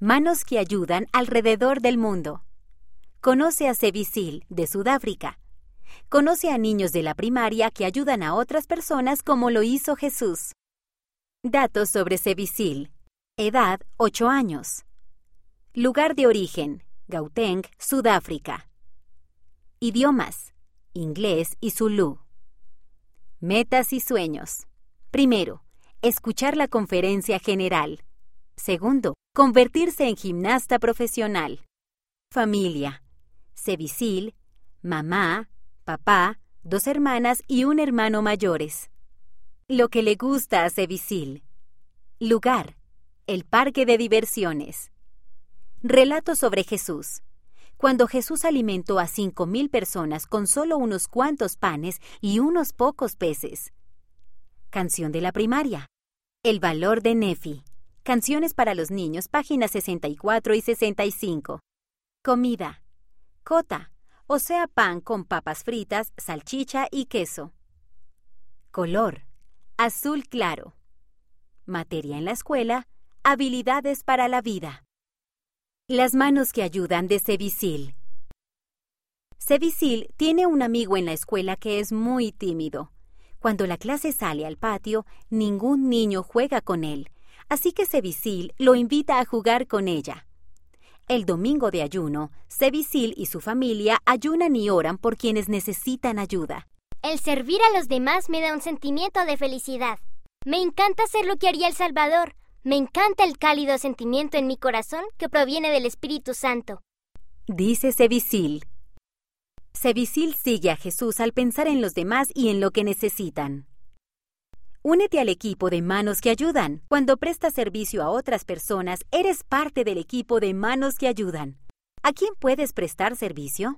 Manos que ayudan alrededor del mundo. Conoce a Sevisil, de Sudáfrica. Conoce a niños de la primaria que ayudan a otras personas como lo hizo Jesús. Datos sobre Sevisil. Edad 8 años. Lugar de origen. Gauteng, Sudáfrica. Idiomas. Inglés y Zulu. Metas y sueños. Primero, escuchar la conferencia general. Segundo, convertirse en gimnasta profesional. Familia. Sevisil, mamá, papá, dos hermanas y un hermano mayores. Lo que le gusta a Sevisil. Lugar. El parque de diversiones. Relato sobre Jesús. Cuando Jesús alimentó a cinco mil personas con solo unos cuantos panes y unos pocos peces. Canción de la primaria. El valor de Nefi. Canciones para los niños, páginas 64 y 65. Comida. Cota, o sea, pan con papas fritas, salchicha y queso. Color. Azul claro. Materia en la escuela. Habilidades para la vida. Las manos que ayudan de Sevisil. Sevisil tiene un amigo en la escuela que es muy tímido. Cuando la clase sale al patio, ningún niño juega con él, así que Sevisil lo invita a jugar con ella. El domingo de ayuno, Sevisil y su familia ayunan y oran por quienes necesitan ayuda. El servir a los demás me da un sentimiento de felicidad. Me encanta hacer lo que haría el Salvador, me encanta el cálido sentimiento en mi corazón que proviene del Espíritu Santo. Dice Sevisil. Sevisil sigue a Jesús al pensar en los demás y en lo que necesitan. Únete al equipo de manos que ayudan. Cuando prestas servicio a otras personas, eres parte del equipo de manos que ayudan. ¿A quién puedes prestar servicio?